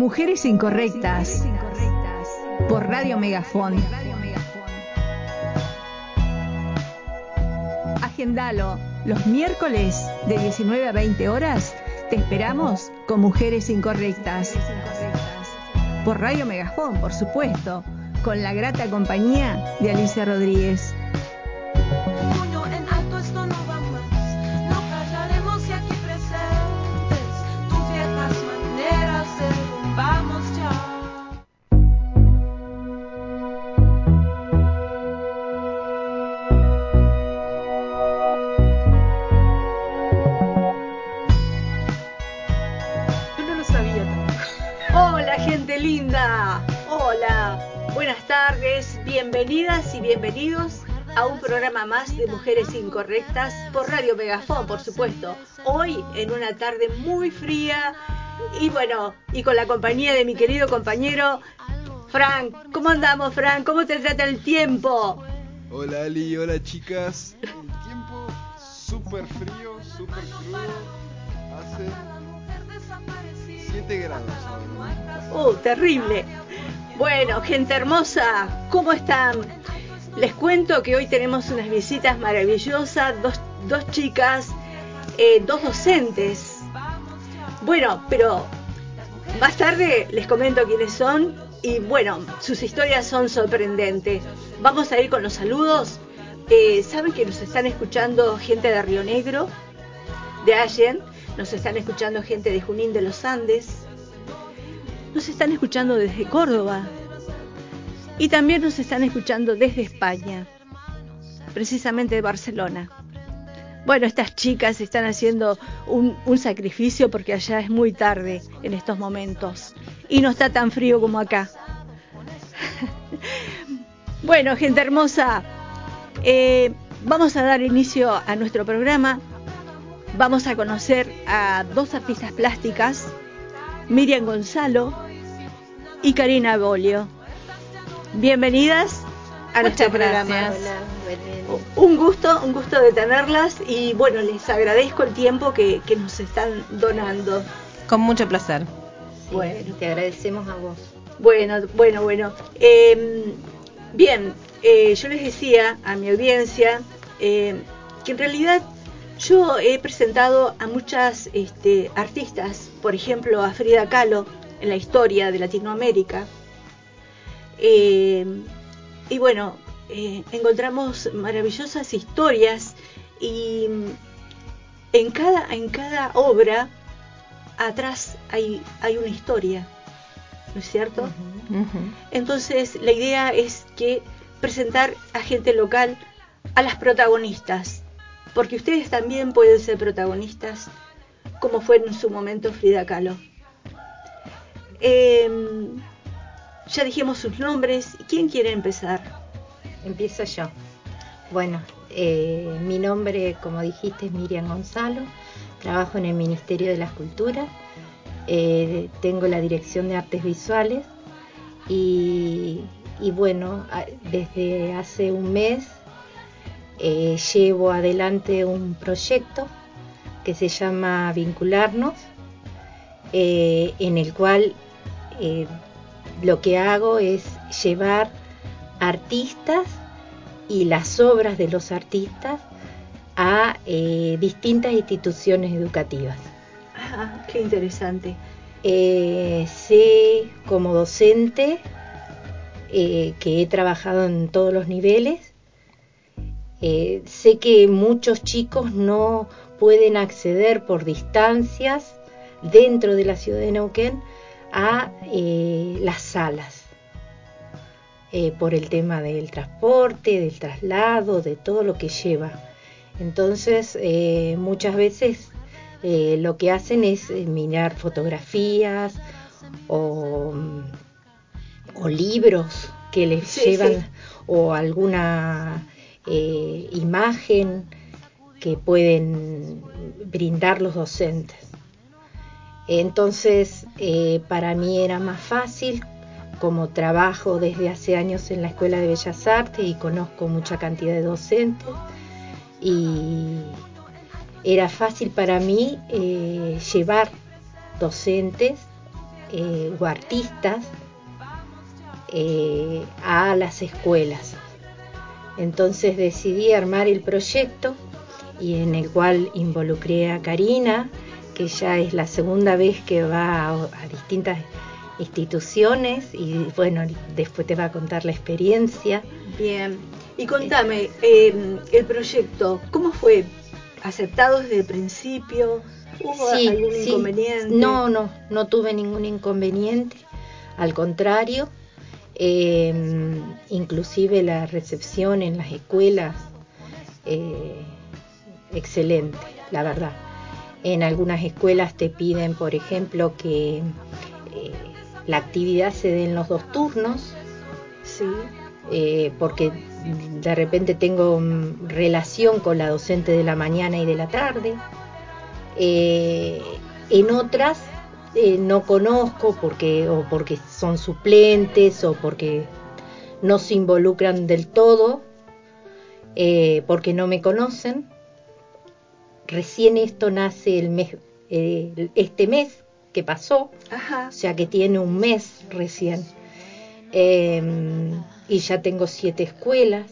Mujeres Incorrectas. Por Radio Megafón. Agendalo. Los miércoles de 19 a 20 horas te esperamos con Mujeres Incorrectas. Por Radio Megafón, por supuesto, con la grata compañía de Alicia Rodríguez. Programa más de Mujeres Incorrectas por Radio Megafón, por supuesto. Hoy en una tarde muy fría y bueno, y con la compañía de mi querido compañero Frank. ¿Cómo andamos, Frank? ¿Cómo te trata el tiempo? Hola Ali, hola chicas. El tiempo súper frío, súper crudo. Hace 7 grados. ahora. Uh, terrible. Bueno, gente hermosa, ¿cómo están? Les cuento que hoy tenemos unas visitas maravillosas, dos, dos chicas, eh, dos docentes. Bueno, pero más tarde les comento quiénes son y bueno, sus historias son sorprendentes. Vamos a ir con los saludos. Eh, Saben que nos están escuchando gente de Río Negro, de Allen, nos están escuchando gente de Junín de los Andes, nos están escuchando desde Córdoba y también nos están escuchando desde España, precisamente de Barcelona. Bueno, estas chicas están haciendo un, sacrificio porque allá es muy tarde en estos momentos y no está tan frío como acá. bueno, gente hermosa, eh, vamos a dar inicio a nuestro programa. Vamos a conocer a dos artistas plásticas, Miriam Gonzalo y Karina Bolio. Bienvenidas a nuestro programa. Un gusto, un gusto de tenerlas y bueno, les agradezco el tiempo que, que nos están donando. Con mucho placer. Bueno. Te agradecemos a vos. Bueno, bueno, bueno. Eh, bien, eh, yo les decía a mi audiencia eh, que en realidad yo he presentado a muchas este, artistas, por ejemplo a Frida Kahlo en la historia de Latinoamérica. Eh, y bueno, eh, encontramos maravillosas historias y en cada, en cada obra atrás hay, hay una historia, ¿no es cierto? Entonces la idea es que presentar a gente local, a las protagonistas, porque ustedes también pueden ser protagonistas, como fue en su momento Frida Kahlo. Eh, ya dijimos sus nombres. ¿Quién quiere empezar? Empiezo yo. Bueno, eh, mi nombre, como dijiste, es Miriam Gonzalo. Trabajo en el Ministerio de las Culturas. Eh, tengo la dirección de artes visuales. Y, y bueno, desde hace un mes eh, llevo adelante un proyecto que se llama Vincularnos, en el cual lo que hago es llevar artistas y las obras de los artistas a eh, distintas instituciones educativas. Ah, qué interesante. Eh, sé como docente eh, que he trabajado en todos los niveles. Eh, sé que muchos chicos no pueden acceder por distancias dentro de la ciudad de Neuquén a eh, las salas eh, por el tema del transporte, del traslado, de todo lo que lleva. Entonces, eh, muchas veces lo que hacen es mirar fotografías o, o libros que les Sí, llevan sí. o alguna imagen que pueden brindar los docentes. Entonces, eh, para mí era más fácil, como trabajo desde hace años en la Escuela de Bellas Artes y conozco mucha cantidad de docentes, y era fácil para mí eh, llevar docentes eh, o artistas a las escuelas. Entonces decidí armar el proyecto y en el cual involucré a Karina, que ya es la segunda vez que va a, a distintas instituciones y bueno, después te va a contar la experiencia. Bien. Y contame, eh, el proyecto, ¿cómo fue? ¿Aceptado desde el principio? ¿Hubo Sí, algún sí. inconveniente? No, no, no tuve ningún inconveniente. Al contrario, eh, inclusive la recepción en las escuelas, eh, excelente, la verdad. En algunas escuelas te piden, por ejemplo, que eh, la actividad se dé en los dos turnos, Sí. eh, porque de repente tengo mm, relación con la docente de la mañana y de la tarde. Eh, en otras no conozco porque o porque son suplentes o porque no se involucran del todo, porque no me conocen. Recién esto nace el mes, eh, este mes que pasó, Ajá. o sea que tiene un mes recién. Eh, y ya tengo siete escuelas,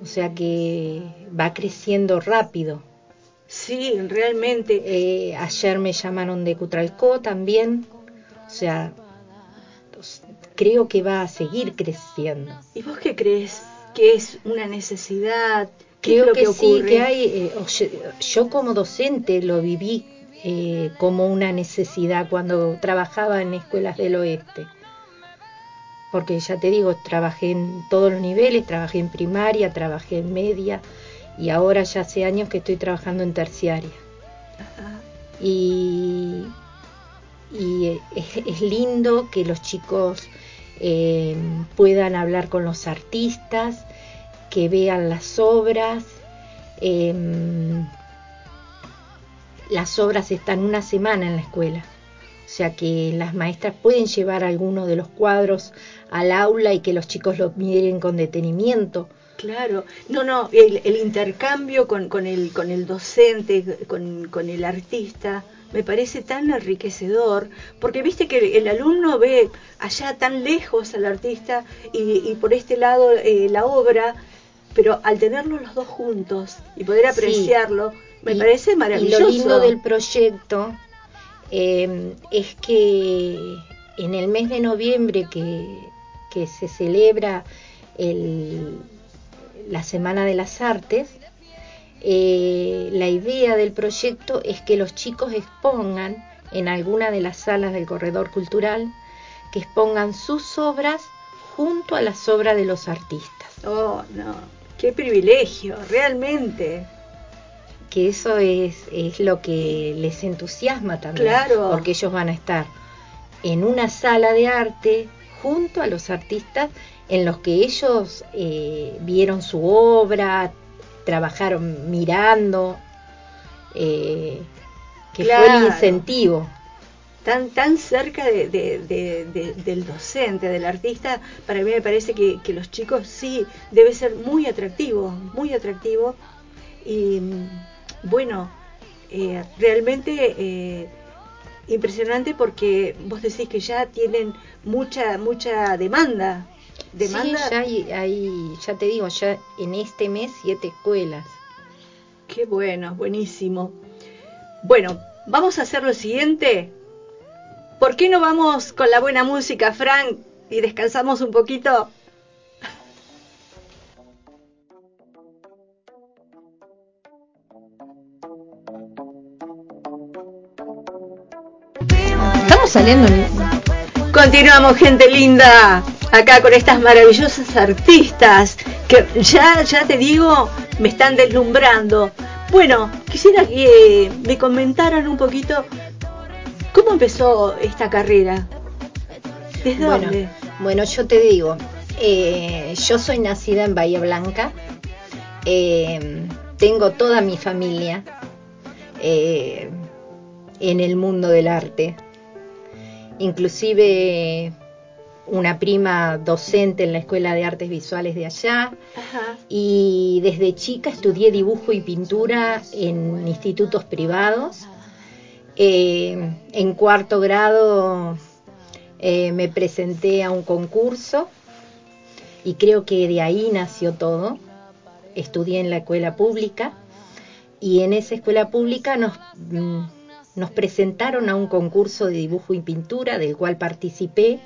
o sea que va creciendo rápido. Sí, realmente. Eh, ayer me llamaron de Cutralcó también, o sea, creo que va a seguir creciendo. ¿Y vos qué crees? ¿Que es una necesidad? ¿Qué Creo lo que, que, sí, que hay, eh, yo, como docente lo viví eh, como una necesidad cuando trabajaba en escuelas del oeste. Porque ya te digo, trabajé en todos los niveles, trabajé en primaria, trabajé en media y ahora ya hace años que estoy trabajando en terciaria. Ajá. Y, y, eh, es, es lindo que los chicos eh, puedan hablar con los artistas, que vean las obras. em, las obras están una semana en la escuela, o sea que las maestras pueden llevar alguno de los cuadros al aula y que los chicos lo miren con detenimiento. Claro, no, no, el, el intercambio con, con, el, con el docente, con, con el artista, me parece tan enriquecedor, porque viste que el alumno ve allá tan lejos al artista y, y por este lado eh, la obra, pero al tenerlos los dos juntos y poder Sí. apreciarlo, me Y- parece maravilloso. Y lo lindo del proyecto eh, es que en el mes de noviembre que, que se celebra el- la Semana de las Artes, eh, la idea del proyecto es que los chicos expongan en alguna de las salas del corredor cultural, que expongan sus obras junto a las obras de los artistas. Oh, no, qué privilegio, realmente. que eso es, es lo que les entusiasma también, Claro. porque ellos van a estar en una sala de arte junto a los artistas en los que ellos eh, vieron su obra, trabajaron mirando, eh, que fue el incentivo. Tan tan cerca de, de- de- de- del docente, del artista, para mí me parece que, que los chicos sí debe ser muy atractivo, muy atractivo. Y mm, bueno, eh, realmente eh, impresionante porque vos decís que ya tienen mucha mucha demanda. Demanda. Sí, ya hay, hay- ya te digo, ya en este mes siete escuelas. Qué bueno, buenísimo. Bueno, vamos a hacer lo siguiente. ¿Por qué no vamos con la buena música, Frank, y descansamos un poquito? Estamos saliendo. en- Continuamos, gente linda, acá con estas maravillosas artistas que ya, ya te digo, me están deslumbrando. Bueno, quisiera que me comentaran un poquito cómo empezó esta carrera. ¿Desde Bueno, dónde? bueno, yo te digo, eh, yo soy nacida en Bahía Blanca, eh, tengo toda mi familia eh, en el mundo del arte, inclusive una prima docente en la Escuela de Artes Visuales de allá, Ajá. y desde chica estudié dibujo y pintura en institutos privados. Eh, en cuarto grado Eh, me presenté a un concurso y creo que de ahí nació todo. Estudié en la escuela pública y en esa escuela pública nos, mm, presentaron a un concurso de dibujo y pintura del cual participé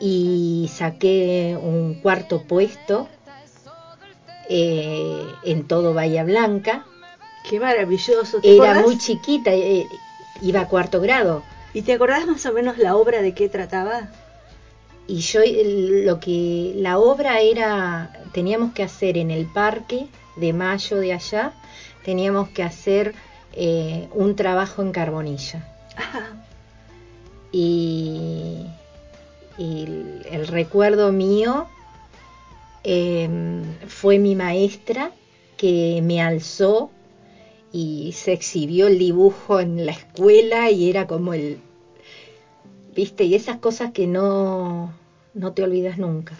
y saqué un cuarto puesto eh, en todo Bahía Blanca. Qué maravilloso. ¿te Era acordás? muy chiquita, eh, iba a cuarto grado. ¿Y te acordás más o menos la obra de qué trataba? Y yo el- lo que la obra era, teníamos que hacer en el parque de Mayo de allá, teníamos que hacer eh, un trabajo en carbonilla. Ajá. Y, y el, el recuerdo mío eh, fue mi maestra que me alzó y se exhibió el dibujo en la escuela y era como el, viste, y esas cosas que no, no te olvidas nunca.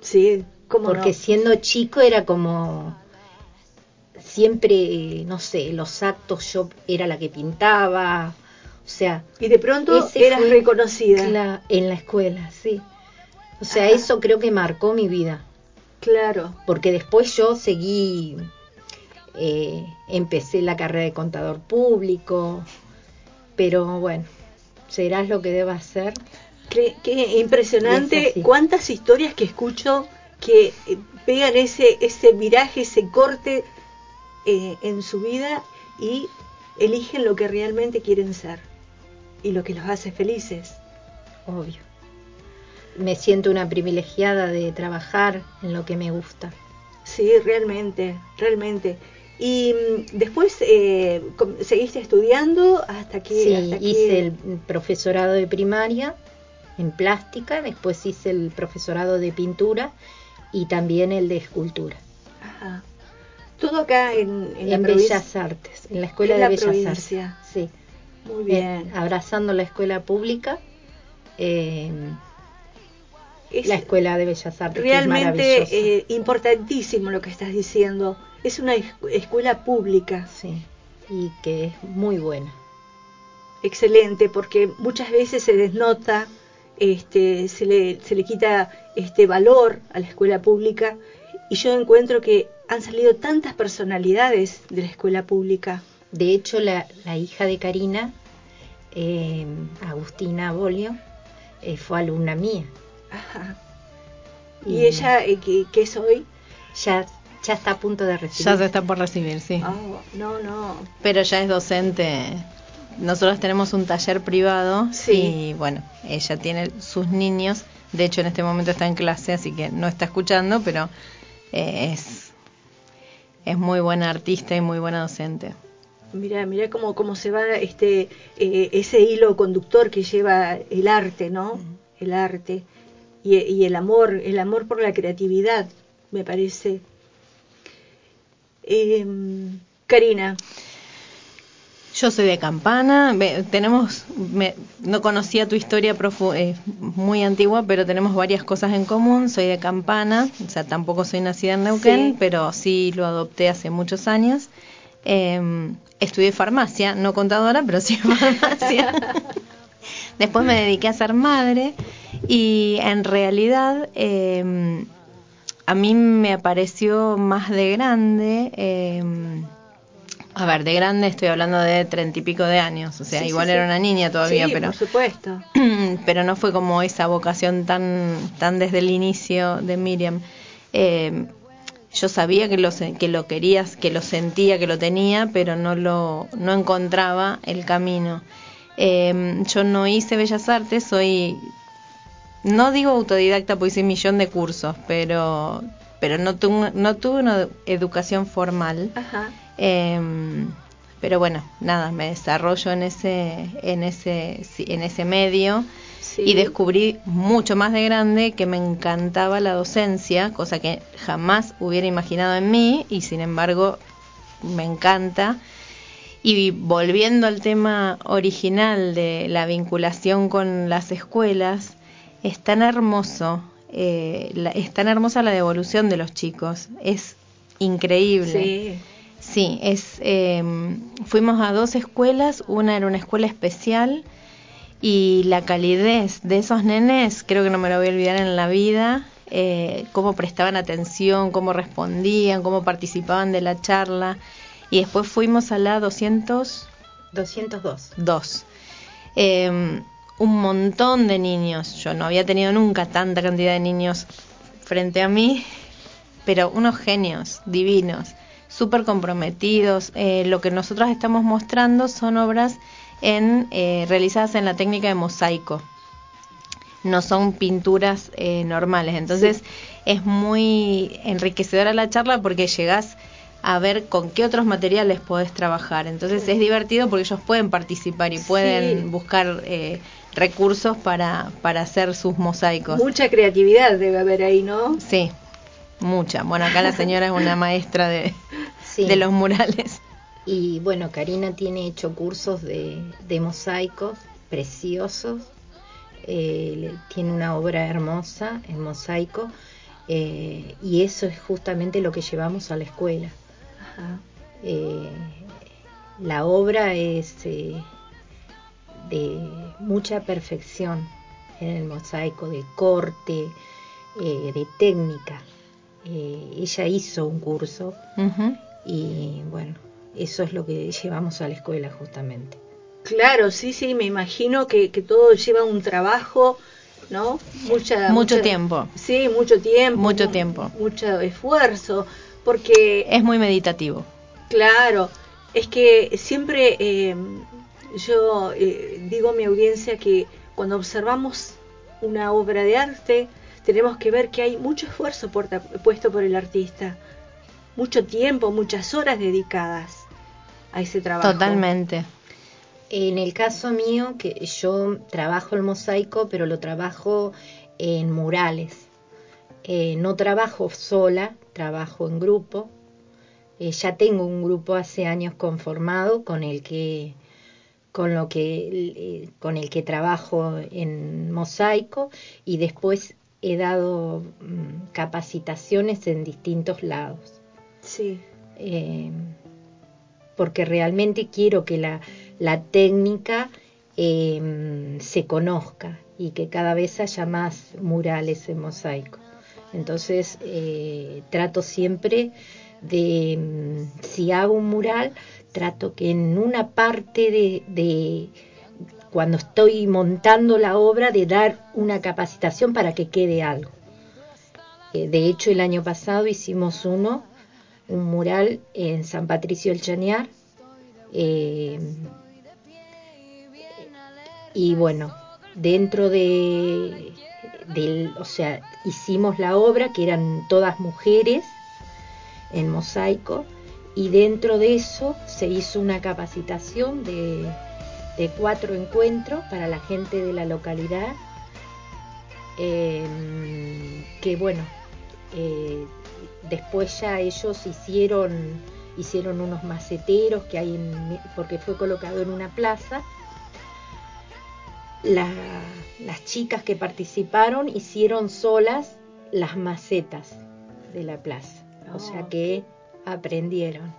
Sí, ¿cómo Porque no? siendo chico era como siempre, no sé, los actos yo era la que pintaba, o sea, Y de pronto eras reconocida. en la escuela, sí. O sea, Ajá. eso creo que marcó mi vida, Claro. porque después yo seguí, eh, empecé la carrera de contador público, pero bueno, serás lo que deba hacer. Qué, impresionante cuántas historias que escucho que eh, pegan ese, ese viraje, ese corte eh, en su vida y eligen lo que realmente quieren ser y lo que los hace felices. Obvio. Me siento una privilegiada de trabajar en lo que me gusta. Sí, realmente, realmente. Y mm, después eh, seguiste estudiando hasta que... Sí, hasta que- hice el profesorado de primaria en plástica, después hice el profesorado de pintura y también el de escultura. Ajá. Todo acá en, en. Bellas Artes, en la Escuela En de la Bellas provincia. Artes. Sí, Muy bien. Eh, abrazando la escuela pública, eh, Es la Escuela de Bellas Artes. que es realmente maravillosa. eh, importantísimo lo que estás diciendo. Es una es- escuela pública. Sí, y que es muy buena. excelente porque muchas veces se desnota, este, se le, se le quita este valor a la escuela pública y yo encuentro que han salido tantas personalidades de la escuela pública. De hecho, la, la hija de Karina, eh, Agustina Bolio, eh, fue alumna mía. Ajá. Y ella, eh, ¿qué, qué es hoy? ya, ya está a punto de recibir. Ya se está por recibir, sí. Oh, no, no. Pero ya es docente. Nosotros tenemos un taller privado Sí. y bueno, ella tiene sus niños. De hecho, en este momento está en clase, así que no está escuchando, pero eh, es, es muy buena artista y muy buena docente. Mira, mira cómo, cómo se va este eh, ese hilo conductor que lleva el arte, ¿no? El arte y, y el amor, el amor por la creatividad, me parece. Em, Karina, Yo soy de Campana, tenemos, me- no conocía tu historia profu- eh, muy antigua, pero tenemos varias cosas en común. Soy de Campana, o sea, tampoco soy nacida en Neuquén, Sí. pero sí lo adopté hace muchos años. Eh, estudié farmacia, no contadora, pero sí farmacia. Después me dediqué a ser madre y en realidad eh, a mí me apareció más de grande. eh, a ver, de grande estoy hablando de treinta y pico de años, o sea, Sí, igual sí. era una niña todavía, sí, pero por supuesto. pero no fue como esa vocación tan tan desde el inicio de Miriam. Eh, yo sabía que lo que lo querías, que lo sentía, que lo tenía, pero no lo no encontraba el camino. Eh, yo no hice bellas artes, soy no digo autodidacta porque hice un millón de cursos, pero pero no tuve no tuve una educación formal. Ajá. Em, pero bueno, nada, me desarrollo en ese, en ese, en ese medio Sí. y descubrí mucho más de grande que me encantaba la docencia, cosa que jamás hubiera imaginado en mí y sin embargo me encanta. Y volviendo al tema original de la vinculación con las escuelas, es tan hermoso, eh, la- es tan hermosa la devolución de los chicos, es increíble. Sí. Sí, es, eh, fuimos a dos escuelas, una era una escuela especial Y la calidez de esos nenes, creo que no me lo voy a olvidar en la vida, eh, cómo prestaban atención, cómo respondían, cómo participaban de la charla. Y después fuimos a la 202, 202. eh, un montón de niños. Yo no había tenido nunca tanta cantidad de niños frente a mí, pero unos genios divinos, súper comprometidos. Eh, lo que nosotros estamos mostrando son obras en, eh, realizadas en la técnica de mosaico. No son pinturas eh, normales. Entonces es muy enriquecedora la charla porque llegás a ver con qué otros materiales podés trabajar. Entonces es divertido porque ellos pueden participar y pueden Sí. buscar eh, recursos para, para hacer sus mosaicos. Mucha creatividad debe haber ahí, ¿no? Sí, mucha. Bueno, acá la señora es una maestra de, Sí. de los murales. Y bueno, Karina tiene hecho cursos de, de mosaicos preciosos. Eh, tiene una obra hermosa en mosaico. eh, y eso es justamente lo que llevamos a la escuela. Ajá. Eh, la obra es eh, de mucha perfección en el mosaico, de corte, eh, de técnica. Eh, ella hizo un curso y bueno, eso es lo que llevamos a la escuela justamente. Claro, sí, sí, me imagino que, que todo lleva un trabajo, ¿no? Mucha, Mucho mucha- tiempo. Sí, mucho tiempo. Mucho mu- tiempo. Mucho esfuerzo, porque, Es muy meditativo. claro, es que siempre eh, yo eh, digo a mi audiencia que cuando observamos una obra de arte, tenemos que ver que hay mucho esfuerzo puesto por el artista, mucho tiempo, muchas horas dedicadas a ese trabajo. Totalmente. En el caso mío, que yo trabajo el mosaico, pero lo trabajo en murales. Eh, no trabajo sola, trabajo en grupo. Eh, ya tengo un grupo hace años conformado con el que con lo que eh, con el que trabajo en mosaico y después he dado mm, capacitaciones en distintos lados Sí. eh, porque realmente quiero que la, la técnica eh, se conozca y que cada vez haya más murales en mosaico. Entonces eh, trato siempre de, mm, si hago un mural, trato que en una parte de, de cuando estoy montando la obra, de dar una capacitación para que quede algo. Eh, de hecho, el año pasado hicimos uno un mural en San Patricio del Chañar. eh, y bueno, dentro de, o sea, hicimos la obra que eran todas mujeres en mosaico y dentro de eso se hizo una capacitación de, de cuatro encuentros para la gente de la localidad eh, que bueno eh, después ya ellos hicieron hicieron unos maceteros que hay en, porque fue colocado en una plaza. La- las chicas que participaron hicieron solas las macetas de la plaza. O sea que aprendieron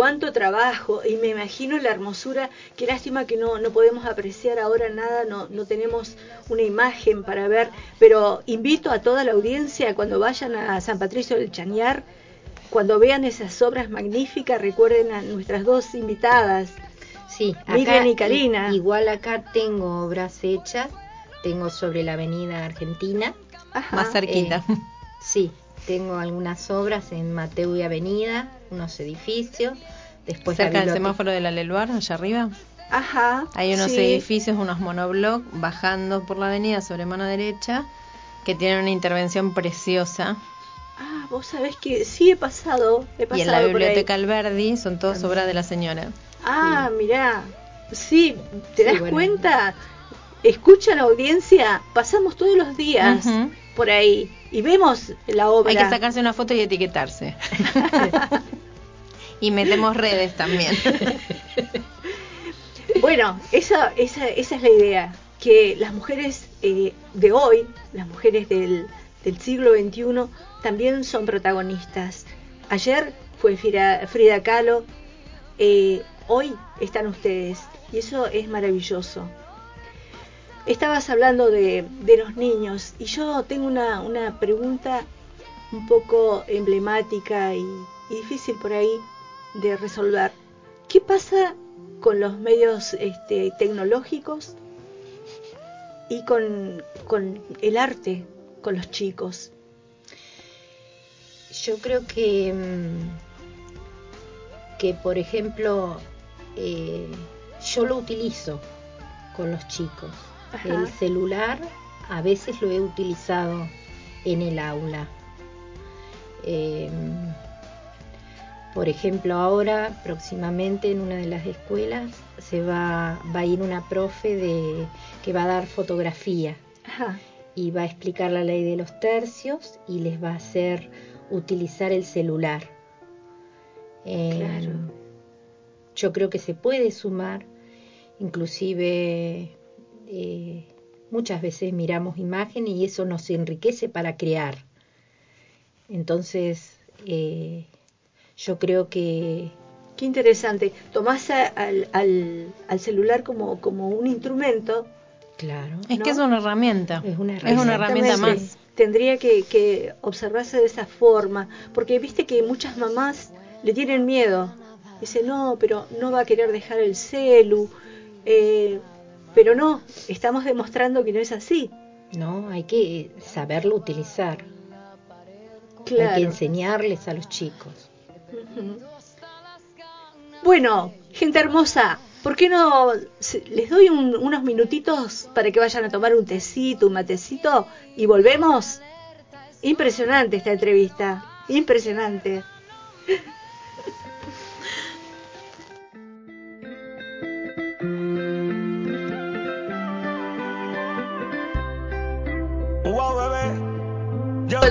cuánto trabajo y me imagino la hermosura, qué lástima que no, no podemos apreciar ahora nada, no, no tenemos una imagen para ver, pero invito a toda la audiencia cuando vayan a San Patricio del Chañar, cuando vean esas obras magníficas, recuerden a nuestras dos invitadas. Sí, Miriam y Karina. igual acá tengo obras hechas, tengo sobre la avenida Argentina, Ajá. Más cerquita. Eh, sí, tengo algunas obras en Mateo y Avenida, unos edificios, después Cerca del semáforo de la Leluar, allá arriba. Ajá. Hay unos sí. edificios, unos monoblocks bajando por la avenida sobre mano derecha que tienen una intervención preciosa. Ah, vos sabés que sí he pasado, he pasado Y en la biblioteca Alberdi son todas obras de la señora. Ah, mirá. Sí, ¿te Sí, das bueno. cuenta? Escucha la audiencia, pasamos todos los días por ahí y vemos la obra. Hay que sacarse una foto y etiquetarse. y metemos redes también. Bueno, esa, esa, esa es la idea, que las mujeres eh, de hoy, las mujeres del, del siglo XXI, también son protagonistas. Ayer fue Frida, Frida Kahlo, eh, hoy están ustedes, y eso es maravilloso. Estabas hablando de, los niños y yo tengo una, una pregunta un poco emblemática y, difícil por ahí de resolver. ¿Qué pasa con los medios este, tecnológicos y con, con el arte, con los chicos? Yo creo que, mm, que por ejemplo, eh, yo lo utilizo con los chicos. Ajá. El celular a veces lo he utilizado en el aula. Eh, por ejemplo, ahora próximamente en una de las escuelas se va, va a ir una profe de, que va a dar fotografía Ajá. y va a explicar la ley de los tercios y les va a hacer utilizar el celular. Eh, Claro. Yo creo que se puede sumar, inclusive eh, muchas veces miramos imágenes y eso nos enriquece para crear. Entonces, eh, yo creo que Qué interesante. Tomás a- al, al, al celular como, como un instrumento. Claro. Es ¿no? que es una herramienta. Es una Es una herramienta más. Tendría que, que observarse de esa forma, porque viste que muchas mamás le tienen miedo. Dice, no, pero no va a querer dejar el celu. Eh, pero no, estamos demostrando que no es así. No, hay que saberlo utilizar. Hay que Claro. enseñarles a los chicos. Bueno, gente hermosa, ¿por qué no les doy un- unos minutitos para que vayan a tomar un tecito, un matecito y volvemos? Impresionante esta entrevista, impresionante.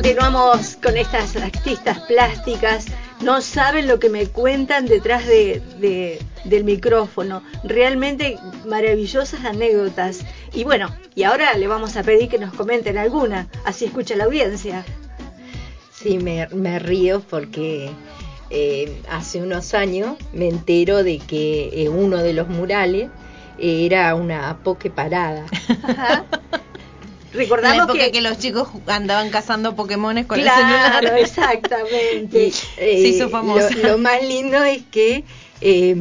Continuamos con estas artistas plásticas. No saben lo que me cuentan detrás de, de- del micrófono. Realmente maravillosas anécdotas. Y bueno, y ahora le vamos a pedir que nos comenten alguna. Así escucha la audiencia. Sí, me, me río porque eh, hace unos años me entero de que eh, uno de los murales era una poke parada. Ajá. La Recordamos época que, que... los chicos andaban cazando Pokémones con claro, el celular. exactamente. Y, Se hizo famosa. Lo, lo más lindo es que eh,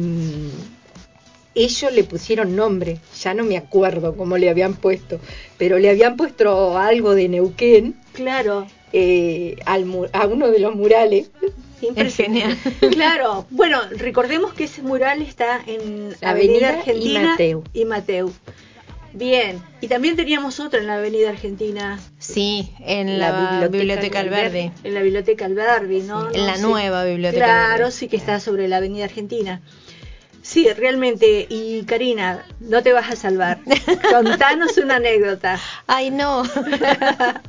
ellos le pusieron nombre, ya no me acuerdo cómo le habían puesto, pero le habían puesto algo de Neuquén Claro. eh, al a uno de los murales. Impresionante. genial. Claro, bueno, recordemos que ese mural está en Avenida Avenida y Argentina Mateu. y Mateu. Bien, y también teníamos otra en la Avenida Argentina, Sí, en La la, Biblioteca Alberdi. En la Biblioteca Alberdi, ¿no? En No, la sí. nueva Biblioteca Claro, Alberdi. sí que está sobre la Avenida Argentina. Sí, realmente, y Karina, no te vas a salvar. Contanos una anécdota. Ay, no.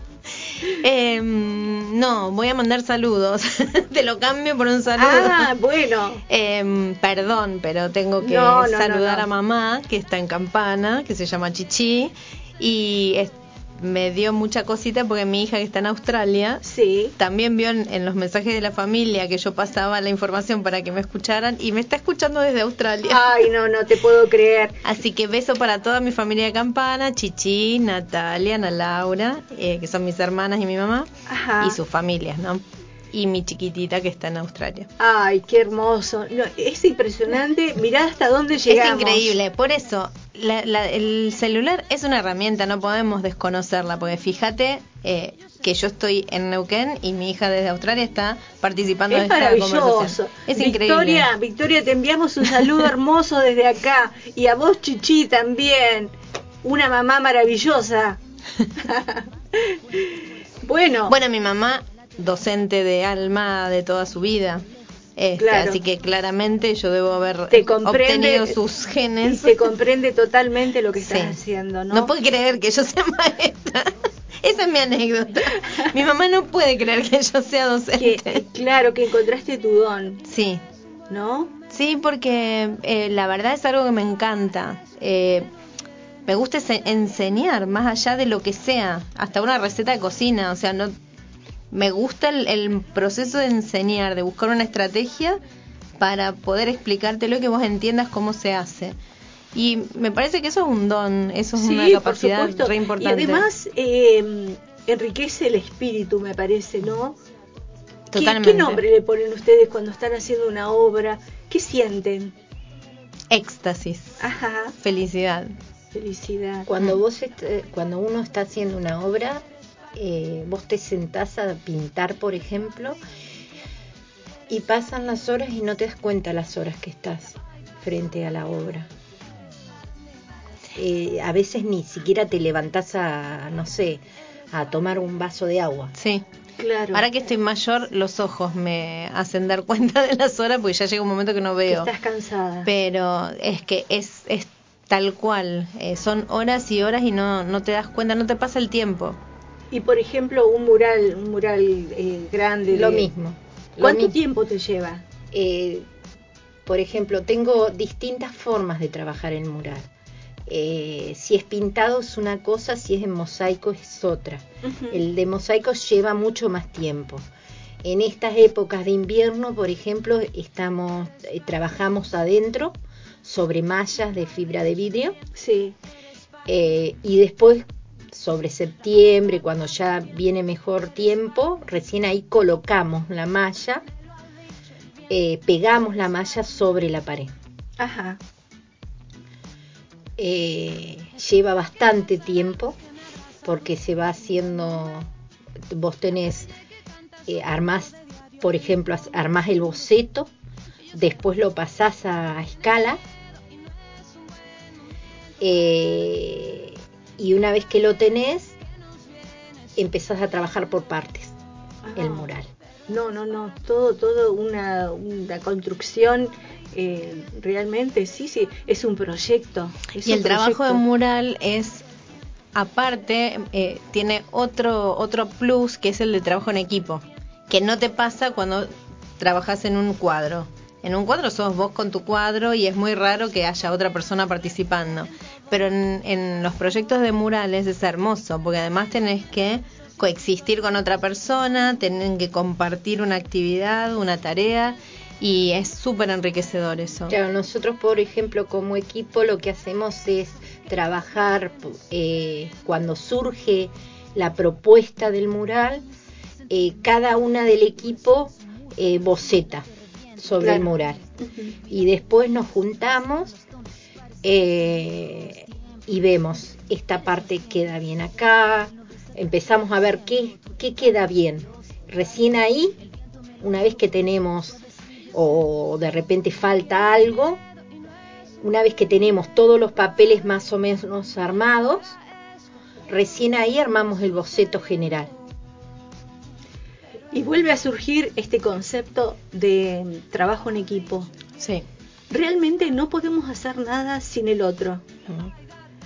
Em, no, voy a mandar saludos. Te lo cambio por un saludo. Ah, bueno. Em, perdón, pero tengo que No, no, no, saludar no. a mamá, que está en Campana, que se llama Chichi, y me dio mucha cosita porque mi hija que está en Australia Sí. también vio en, en los mensajes de la familia que yo pasaba la información para que me escucharan y me está escuchando desde Australia. Ay, no, no te puedo creer. Así que beso para toda mi familia de Campana, Chichi, Natalia, Ana Laura, eh, que son mis hermanas y mi mamá, Ajá. y sus familias, ¿no? Y mi chiquitita que está en Australia. Ay, qué hermoso. No, es impresionante. Mirá hasta dónde llegamos. Es increíble, por eso la- la- el celular es una herramienta, no podemos desconocerla, porque fíjate eh, que yo estoy en Neuquén y mi hija desde Australia está participando Es en esta maravilloso. conversación. Es increíble. Victoria, Victoria, te enviamos un saludo hermoso desde acá. Y a vos, Chichi, también. Una mamá maravillosa. bueno, Bueno, mi mamá, docente de alma de toda su vida. Este, Claro. Así que claramente yo debo haber te obtenido sus y genes. te comprende totalmente lo que estás Sí. haciendo, ¿no? No puede creer que yo sea maestra. Esa es mi anécdota. Mi mamá no puede creer que yo sea docente. que, claro, que encontraste tu don, Sí, ¿no? sí, porque eh, la verdad es algo que me encanta. Eh, me gusta ense- enseñar más allá de lo que sea, hasta una receta de cocina. O sea, no me gusta el, el proceso de enseñar, de buscar una estrategia para poder explicártelo y que vos entiendas cómo se hace. Y me parece que eso es un don, eso es Sí, una por capacidad supuesto. re importante. Y además eh, enriquece el espíritu, me parece, ¿no? ¿Qué- Totalmente. ¿Qué, nombre le ponen ustedes cuando están haciendo una obra? ¿Qué sienten? Éxtasis, Ajá, felicidad. felicidad. Cuando vos est- eh, cuando uno está haciendo una obra, eh, vos te sentás a pintar, por ejemplo, y pasan las horas y no te das cuenta las horas que estás frente a la obra. Eh, a veces ni siquiera te levantás a, no sé, a tomar un vaso de agua. Sí. Claro. Ahora que estoy mayor, los ojos me hacen dar cuenta de las horas porque ya llega un momento que no que veo. estás cansada. Pero es que es, es tal cual. eh, son horas y horas y no, no te das cuenta, no te pasa el tiempo. Y por ejemplo, un mural, un mural eh, grande. Lo de- mismo. lo ¿Cuánto mismo. tiempo te lleva? Eh, por ejemplo, tengo distintas formas de trabajar el mural. Eh, si es pintado es una cosa, si es en mosaico es otra. El de mosaico lleva mucho más tiempo. En estas épocas de invierno, por ejemplo, estamos eh, trabajamos adentro sobre mallas de fibra de vidrio Sí, eh, y después sobre septiembre, cuando ya viene mejor tiempo, recién ahí colocamos la malla, eh, pegamos la malla sobre la pared. ajá. Eh, lleva bastante tiempo porque se va haciendo, vos tenés, eh, armás, por ejemplo, armás el boceto, después lo pasás a, a escala eh, y una vez que lo tenés, empezás a trabajar por partes el Ah. mural. No, no, no, todo, todo una, una construcción, eh, realmente, sí, sí, es un proyecto. es y un el trabajo de mural es aparte eh, tiene otro otro plus que es el de trabajo en equipo que no te pasa cuando trabajas en un cuadro en un cuadro sos vos con tu cuadro y es muy raro que haya otra persona participando pero en, en los proyectos de murales es hermoso porque además tenés que coexistir con otra persona tienen que compartir una actividad una tarea y es súper enriquecedor eso Claro, nosotros, por ejemplo, como equipo, lo que hacemos es trabajar eh, cuando surge la propuesta del mural, eh, cada una del equipo eh, boceta sobre Claro. el mural. Y después nos juntamos eh, y vemos, esta parte queda bien acá, empezamos a ver qué, qué queda bien. Recién ahí, una vez que tenemos o de repente falta algo, una vez que tenemos todos los papeles más o menos armados, recién ahí armamos el boceto general. Y vuelve a surgir este concepto de trabajo en equipo. sí Realmente no podemos hacer nada sin el otro. ¿no?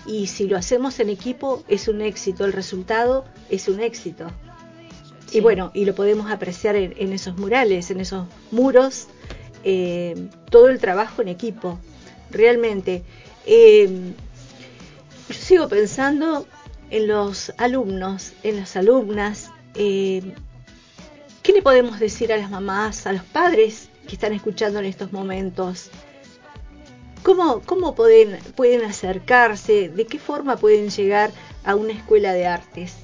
Y si lo hacemos en equipo es un éxito, el resultado es un éxito. Sí. Y bueno, y lo podemos apreciar en, en esos murales, en esos muros, eh, todo el trabajo en equipo, realmente. Eh, yo sigo pensando en los alumnos, en las alumnas. eh, ¿Qué le podemos decir a las mamás, a los padres que están escuchando en estos momentos? ¿Cómo, cómo pueden, pueden acercarse? ¿De qué forma pueden llegar a una escuela de artes?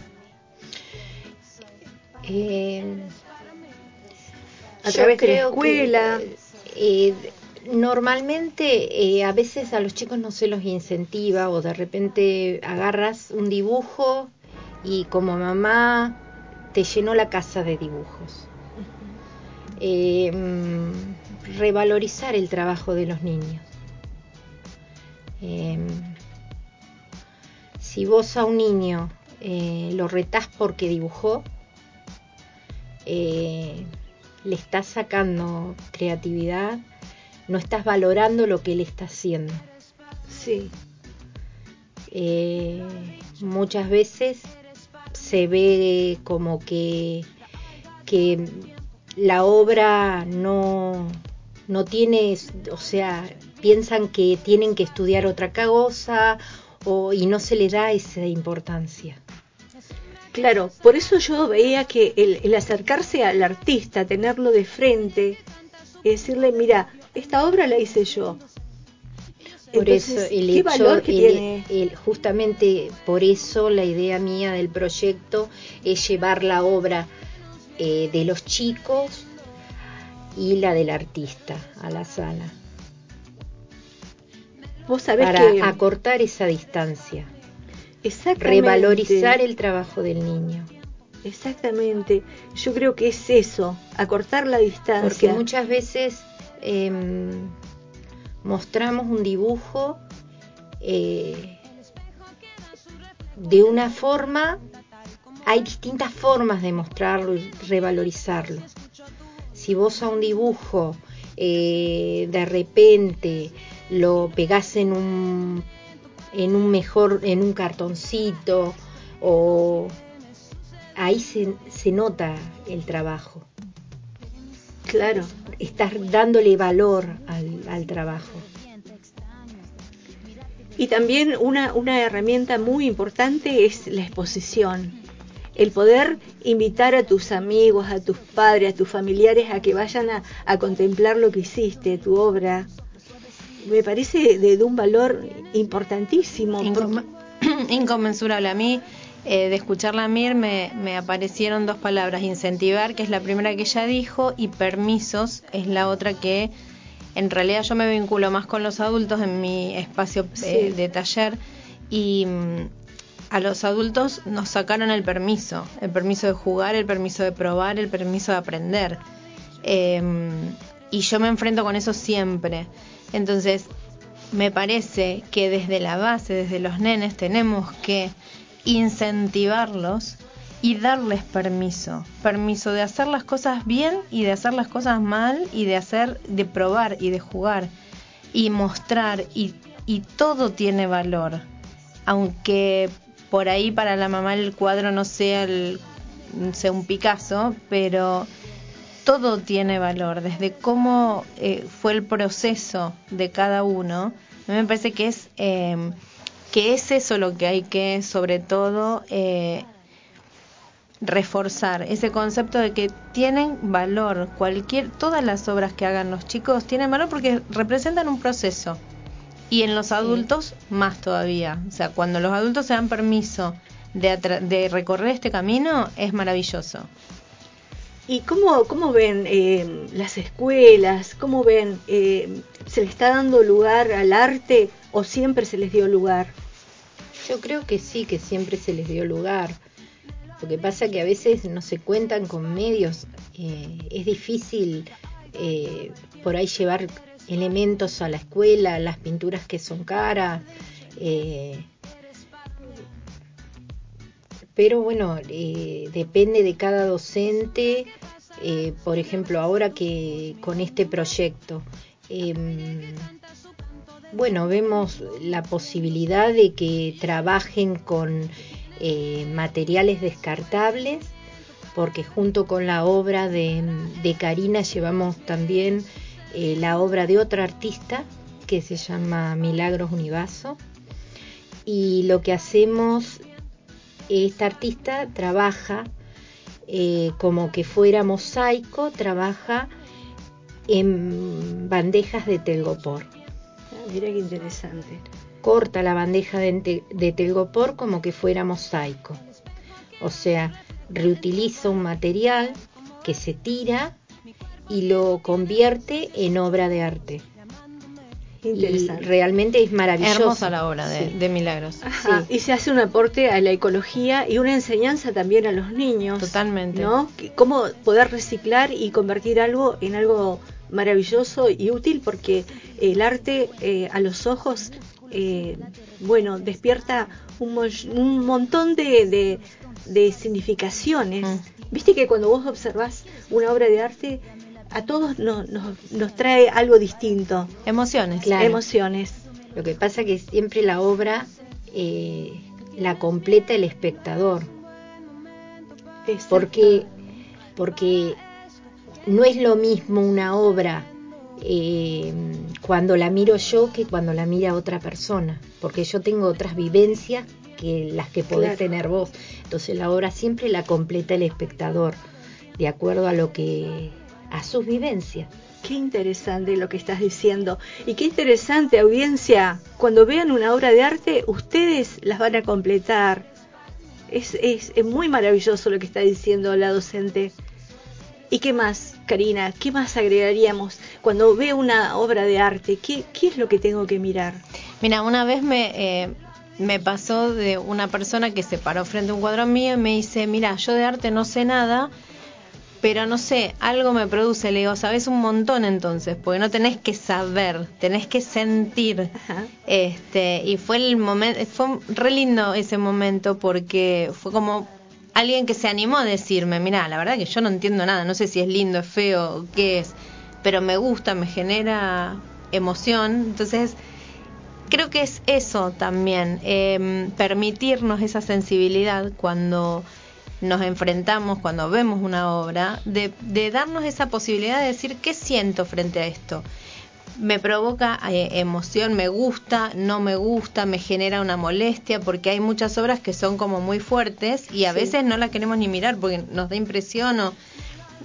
Eh, A través de la que, escuela. eh, normalmente eh, a veces a los chicos no se los incentiva o de repente agarras un dibujo y como mamá te llenó la casa de dibujos. Eh, mm, revalorizar el trabajo de los niños. Eh, si vos a un niño eh, lo retás porque dibujó, eh, le estás sacando creatividad, no estás valorando lo que él está haciendo. Sí, Eh, muchas veces se ve como que, que la obra no, no tiene, o sea, piensan que tienen que estudiar otra cosa o, y no se le da esa importancia. claro. Por eso yo veía que el, el acercarse al artista, tenerlo de frente, y decirle, mira, esta obra la hice yo. Por Entonces, eso el ¿qué hecho, el- tiene? el- justamente por eso la idea mía del proyecto es llevar la obra eh, de los chicos y la del artista a la sala Vos sabés para que acortar esa distancia, exactamente, revalorizar el trabajo del niño, Exactamente. Yo creo que es eso, acortar la distancia. porque muchas veces em, mostramos un dibujo eh, de una forma, hay distintas formas de mostrarlo y revalorizarlo. Si vos a un dibujo eh, de repente lo pegás en un en un mejor, en un cartoncito o ahí se, se nota el trabajo. Claro. Estás dándole valor al, al trabajo. Y también una, una herramienta muy importante es la exposición. El poder invitar a tus amigos, a tus padres, a tus familiares a que vayan a, a contemplar lo que hiciste, tu obra. Me parece de, de un valor importantísimo. Incom- inconmensurable. A mí, eh, de escucharla a Mir, me, me aparecieron dos palabras: incentivar, que es la primera que ella dijo, y permisos, es la otra que en realidad yo me vinculo más con los adultos en mi espacio eh, de taller. Y mm, a los adultos nos sacaron el permiso: el permiso de jugar, el permiso de probar, el permiso de aprender. Eh, y yo me enfrento con eso siempre. Entonces, me parece que desde la base, desde los nenes, tenemos que incentivarlos y darles permiso, permiso de hacer las cosas bien y de hacer las cosas mal y de hacer, de probar y de jugar y mostrar y, y todo tiene valor, aunque por ahí para la mamá el cuadro no sea el sea un Picasso, pero todo tiene valor, desde cómo eh, fue el proceso de cada uno. A mí me parece que es eh, que es eso lo que hay que, sobre todo, eh, reforzar ese concepto de que tienen valor. Cualquier, todas las obras que hagan los chicos tienen valor porque representan un proceso. Y en los adultos más todavía. O sea, cuando los adultos se dan permiso de, de recorrer este camino, es maravilloso. ¿Y cómo, cómo ven eh, las escuelas? ¿Cómo ven? eh, ¿Se le está dando lugar al arte o siempre se les dio lugar? Yo creo que sí, que siempre se les dio lugar. Lo que pasa que a veces no se cuentan con medios. eh, es difícil eh, por ahí llevar elementos a la escuela, las pinturas que son caras. Pero bueno, eh, depende de cada docente. eh, por ejemplo, ahora que con este proyecto, em, bueno, vemos la posibilidad de que trabajen con eh, materiales descartables, porque junto con la obra de, de Karina llevamos también la obra de otra artista que se llama Milagros Univaso. Y lo que hacemos, esta artista trabaja eh, como que fuera mosaico, trabaja en bandejas de telgopor Ah, mira qué interesante. corta la bandeja de, de telgopor como que fuera mosaico. O sea, reutiliza un material que se tira y lo convierte en obra de arte. Interesante. realmente es maravilloso. Hermosa la obra de, Sí. de Milagros. Ajá, Sí. Y se hace un aporte a la ecología y una enseñanza también a los niños. Totalmente. ¿No? Que- Cómo poder reciclar y convertir algo en algo maravilloso y útil porque el arte eh, a los ojos, eh, bueno, despierta un, mo- un montón de, de- de significaciones. Mm. Viste que cuando vos observás una obra de arte, a todos no- nos- nos trae algo distinto, Emociones. Claro. emociones. Lo que pasa que siempre la obra eh, la completa el espectador. porque porque no es lo mismo una obra eh, cuando la miro yo que cuando la mira otra persona, porque yo tengo otras vivencias que las que podés Claro. tener vos. Entonces la obra siempre la completa el espectador, de acuerdo a lo que a sus vivencias. Qué interesante lo que estás diciendo. Y qué interesante, audiencia. Cuando vean una obra de arte, ustedes las van a completar. Es, es, es muy maravilloso lo que está diciendo la docente. ¿Y qué más, Karina? ¿Qué más agregaríamos? Cuando veo una obra de arte, ¿qué, qué es lo que tengo que mirar? Mira, una vez me, eh, me pasó de una persona que se paró frente a un cuadro mío y me dice, mira, yo de arte no sé nada, pero no sé, algo me produce. Le digo, sabes un montón entonces, porque no tenés que saber, tenés que sentir. Ajá. Este, y fue el momento, fue re lindo ese momento porque fue como alguien que se animó a decirme, mira, la verdad que yo no entiendo nada, no sé si es lindo, es feo, qué es, pero me gusta, me genera emoción. Entonces, creo que es eso también, eh, permitirnos esa sensibilidad cuando nos enfrentamos, cuando vemos una obra, de, de, darnos esa posibilidad de decir qué siento frente a esto. Me provoca eh, emoción, me gusta, no me gusta, me genera una molestia, porque hay muchas obras que son como muy fuertes y a Sí. veces no las queremos ni mirar porque nos da impresión o...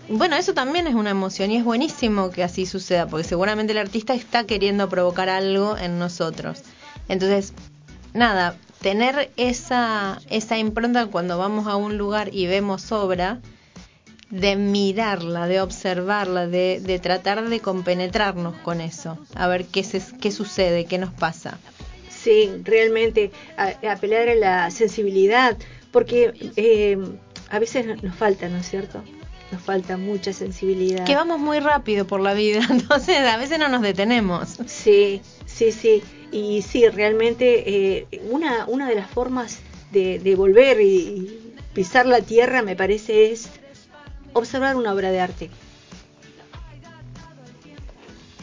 Bueno, eso también es una emoción y es buenísimo que así suceda, porque seguramente el artista está queriendo provocar algo en nosotros. Entonces, nada, tener esa, esa impronta cuando vamos a un lugar y vemos obra, de mirarla, de observarla, de, de tratar de compenetrarnos con eso, a ver qué, se, qué sucede, qué nos pasa. Sí, realmente a- apelar a la sensibilidad, porque eh, a veces nos falta, ¿no es cierto? Nos falta mucha sensibilidad. Que vamos muy rápido por la vida, entonces a veces no nos detenemos. Sí, sí, sí. Y sí, realmente eh, una, una de las formas de, de volver y, y pisar la tierra, me parece, es observar una obra de arte.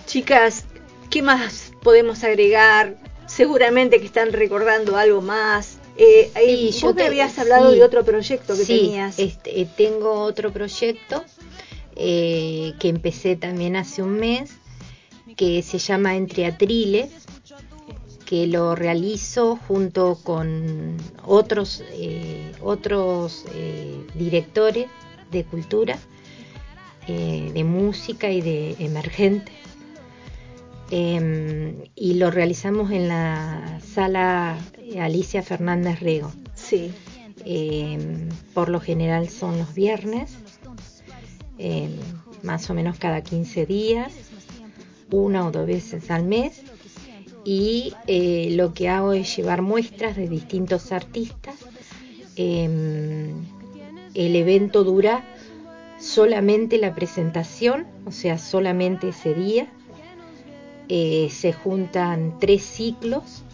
Chicas, ¿qué más podemos agregar? Seguramente que están recordando algo más. Eh, Sí, vos yo te- habías hablado sí. de otro proyecto que sí, tenías. este, eh, tengo otro proyecto eh, que empecé también hace un mes, que se llama Entre Atriles, que lo realizo junto con otros, eh, otros eh, directores de cultura, eh, de música y de emergente. Em, y lo realizamos en la sala Alicia Fernández Rego. Sí, Eh, por lo general son los viernes, eh, más o menos cada 15 días, una o dos veces al mes. Y eh, lo que hago es llevar muestras de distintos artistas. Eh, el evento dura solamente la presentación, o sea, solamente ese día. Eh, se juntan tres ciclos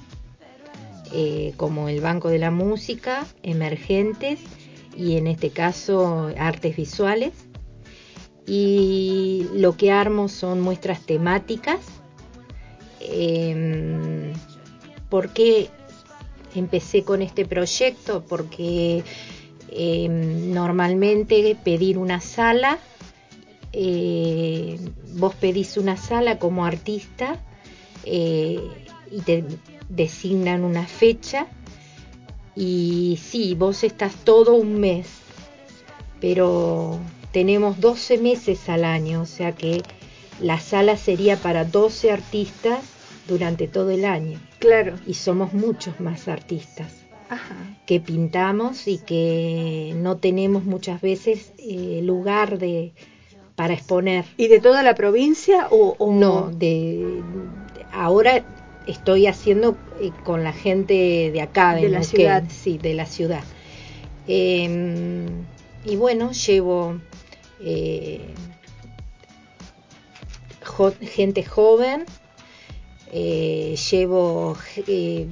eh, como el Banco de la Música, Emergentes y en este caso artes visuales. Y lo que armo son muestras temáticas. Eh, ¿Por qué empecé con este proyecto? Porque eh, normalmente pedir una sala, eh, vos pedís una sala como artista eh, y te designan una fecha y sí, vos estás todo un mes, pero tenemos 12 meses al año, o sea que la sala sería para 12 artistas durante todo el año claro. y somos muchos más artistas Ajá. que pintamos y que no tenemos muchas veces eh, lugar de para exponer. ¿Y de toda la provincia o, o No, de, de- ahora estoy haciendo eh, con la gente de acá, de, De la ciudad. sí, de la ciudad. Eh, y bueno, llevo eh, jo- gente joven, eh, llevo, eh,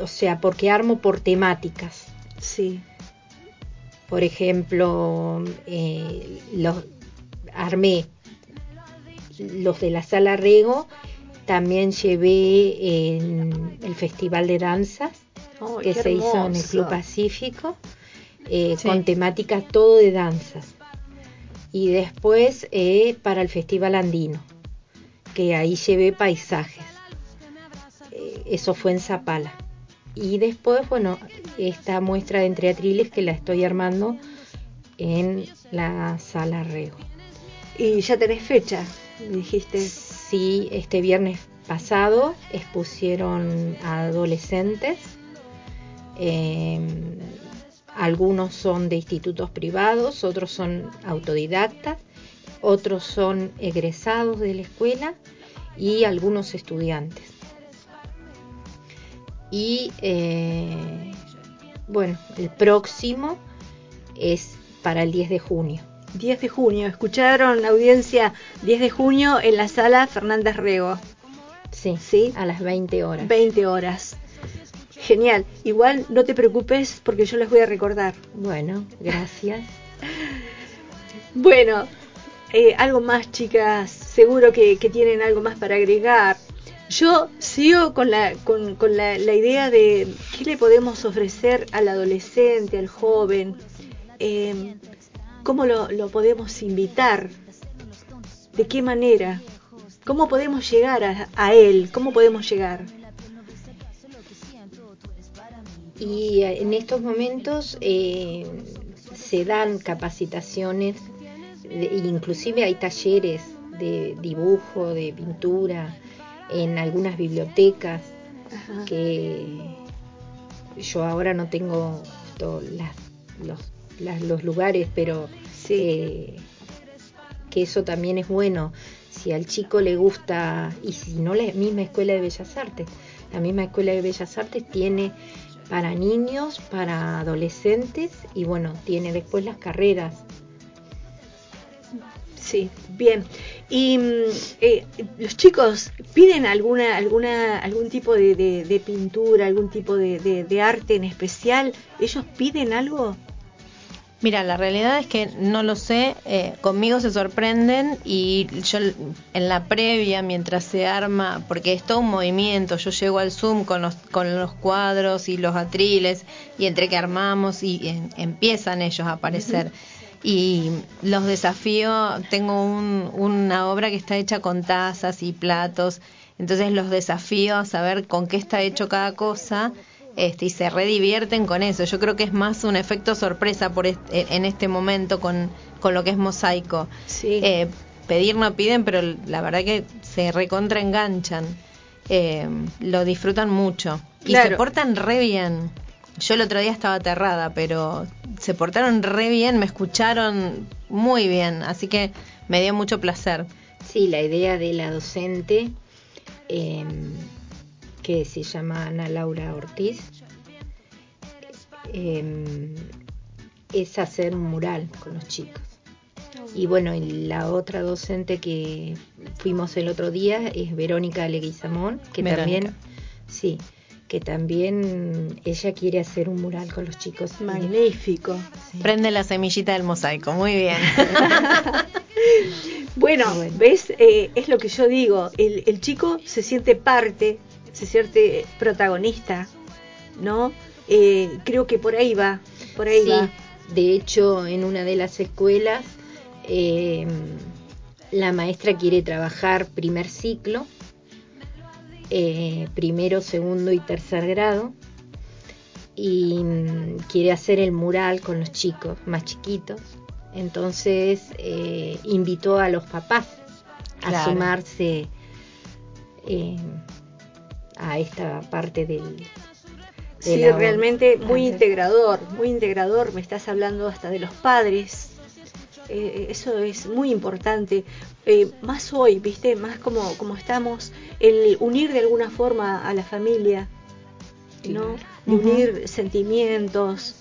o sea, porque armo por temáticas. Sí, Por ejemplo, eh, los armé los de la sala Rego, también llevé en el Festival de Danzas que se hizo en el. Club Pacífico, Sí. con temática todo de danzas. Y después eh, para el Festival Andino, que ahí llevé paisajes. Eh, eso fue en Zapala. Y después, bueno, esta muestra de entreatriles que la estoy armando en la sala Rego. Y ya tenés fecha, dijiste. Sí, este viernes pasado expusieron a adolescentes. eh, algunos son de institutos privados, otros son autodidactas, otros son egresados de la escuela y algunos estudiantes. Y eh, bueno, el próximo es para el 10 de junio. 10 de junio, escucharon la audiencia 10 de junio en la sala Fernández Rego, Sí, ¿sí? a las 20 horas. 20 horas. Genial, igual no te preocupes porque yo les voy a recordar. Bueno, gracias. Bueno, eh, algo más chicas, seguro que, que tienen algo más para agregar. Yo sigo con la, con, con la, la idea de qué le podemos ofrecer al adolescente, al joven, eh, cómo lo, lo podemos invitar, de qué manera, cómo podemos llegar a, a él, cómo podemos llegar. Y eh, en estos momentos eh, se dan capacitaciones, de- inclusive hay talleres de dibujo, de pintura, en algunas bibliotecas Ajá. que yo ahora no tengo to- las- los, las- los lugares, pero Sí. eh, que eso también es bueno. Si al chico le gusta, y si no la misma escuela de Bellas Artes, la misma escuela de Bellas Artes tiene para niños, para adolescentes y bueno, tiene después las carreras. Sí, bien. Y mm, eh, los chicos piden alguna, alguna, algún tipo de, de- pintura, algún tipo de arte en especial. ¿Ellos piden algo? Mira, la realidad es que no lo sé, eh, conmigo se sorprenden y yo en la previa, mientras se arma, porque es todo un movimiento, yo llego al Zoom con los, con los cuadros y los atriles y entre que armamos y en- empiezan ellos a aparecer. Y los desafío, tengo un- una obra que está hecha con tazas y platos, entonces los desafío a saber con qué está hecho cada cosa este, y se redivierten con eso. Yo creo que es más un efecto sorpresa por est- en este momento con, con lo que es mosaico. Sí. Eh, pedir no piden, pero la verdad que se recontra enganchan. Eh, lo disfrutan mucho. Y Claro. se portan re bien. Yo el otro día estaba aterrada, pero se portaron re bien, me escucharon muy bien, así que me dio mucho placer. Sí, la idea de la docente, eh, que se llama Ana Laura Ortiz, eh, es hacer un mural con los chicos. Y bueno, y la otra docente que fuimos el otro día es Verónica Leguizamón, que Verónica. también, sí, que también ella quiere hacer un mural con los chicos. Magnífico. Sí. Prende la semillita del mosaico, muy bien. Bueno, Bueno. ¿ves? Eh, es lo que yo digo. El, el chico se siente parte, se protagonista, ¿no? Eh, creo que por ahí va, por ahí Sí, va. de hecho, en una de las escuelas, eh, la maestra quiere trabajar primer ciclo, eh, primero, segundo y tercer grado, y mm, quiere hacer el mural con los chicos más chiquitos. Entonces invitó a los papás a sumarse a esta parte del... de Sí, la realmente muy integrador, muy integrador. Me estás hablando hasta de los padres. Eh, eso es muy importante. Eh, más hoy, ¿viste? Más como, como estamos, el unir de alguna forma a la familia, ¿no? De unir sentimientos.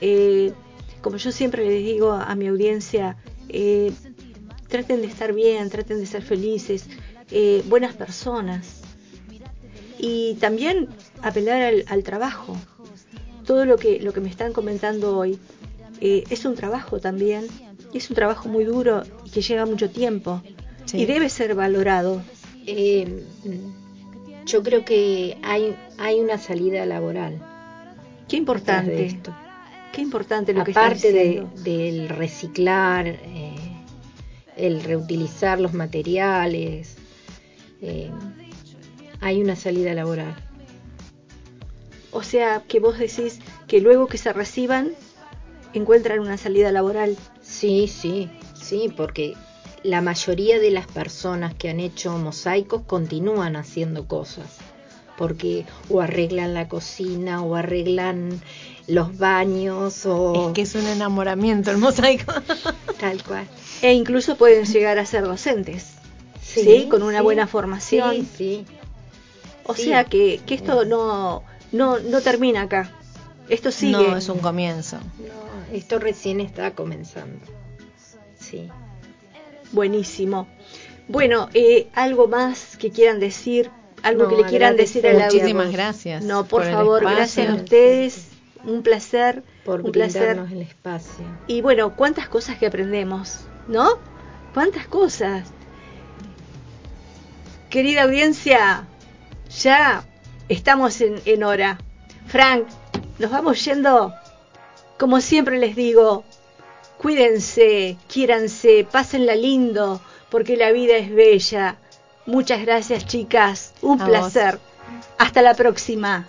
Eh, como yo siempre les digo a, a mi audiencia, eh, traten de estar bien, traten de ser felices, eh, buenas personas y también apelar al, al trabajo. Todo lo que, lo que me están comentando hoy eh, es un trabajo también, es un trabajo muy duro y que lleva mucho tiempo Sí. y debe ser valorado. Eh, yo creo que hay, hay una salida laboral. Qué importante, de esto. qué importante lo que estás Aparte de, del reciclar, eh, el reutilizar los materiales, eh, hay una salida laboral. O sea, que vos decís que luego que se reciban encuentran una salida laboral. Sí, sí, sí, porque la mayoría de las personas que han hecho mosaicos continúan haciendo cosas, porque o arreglan la cocina o arreglan los baños o Es que es un enamoramiento el mosaico. tal cual. E incluso pueden llegar a ser docentes, ¿sí? Con una buena formación. Sí, sí. O Sí. sea que, que esto no, no, no termina acá. Esto sigue. No, es un comienzo. No, esto recién está comenzando. Sí. Buenísimo. Bueno, eh, algo más que quieran decir, algo No, que le quieran decir a la Muchísimas gracias No, por, favor, gracias a ustedes. Un placer, Por un placer. el espacio. Y bueno, cuántas cosas que aprendemos, ¿no? ¿Cuántas cosas? Querida audiencia, ya estamos en, en hora. Frank, nos vamos yendo. Como siempre les digo, cuídense, quiéranse, pásenla lindo, porque la vida es bella. Muchas gracias, chicas. Un A vos. placer. Hasta la próxima.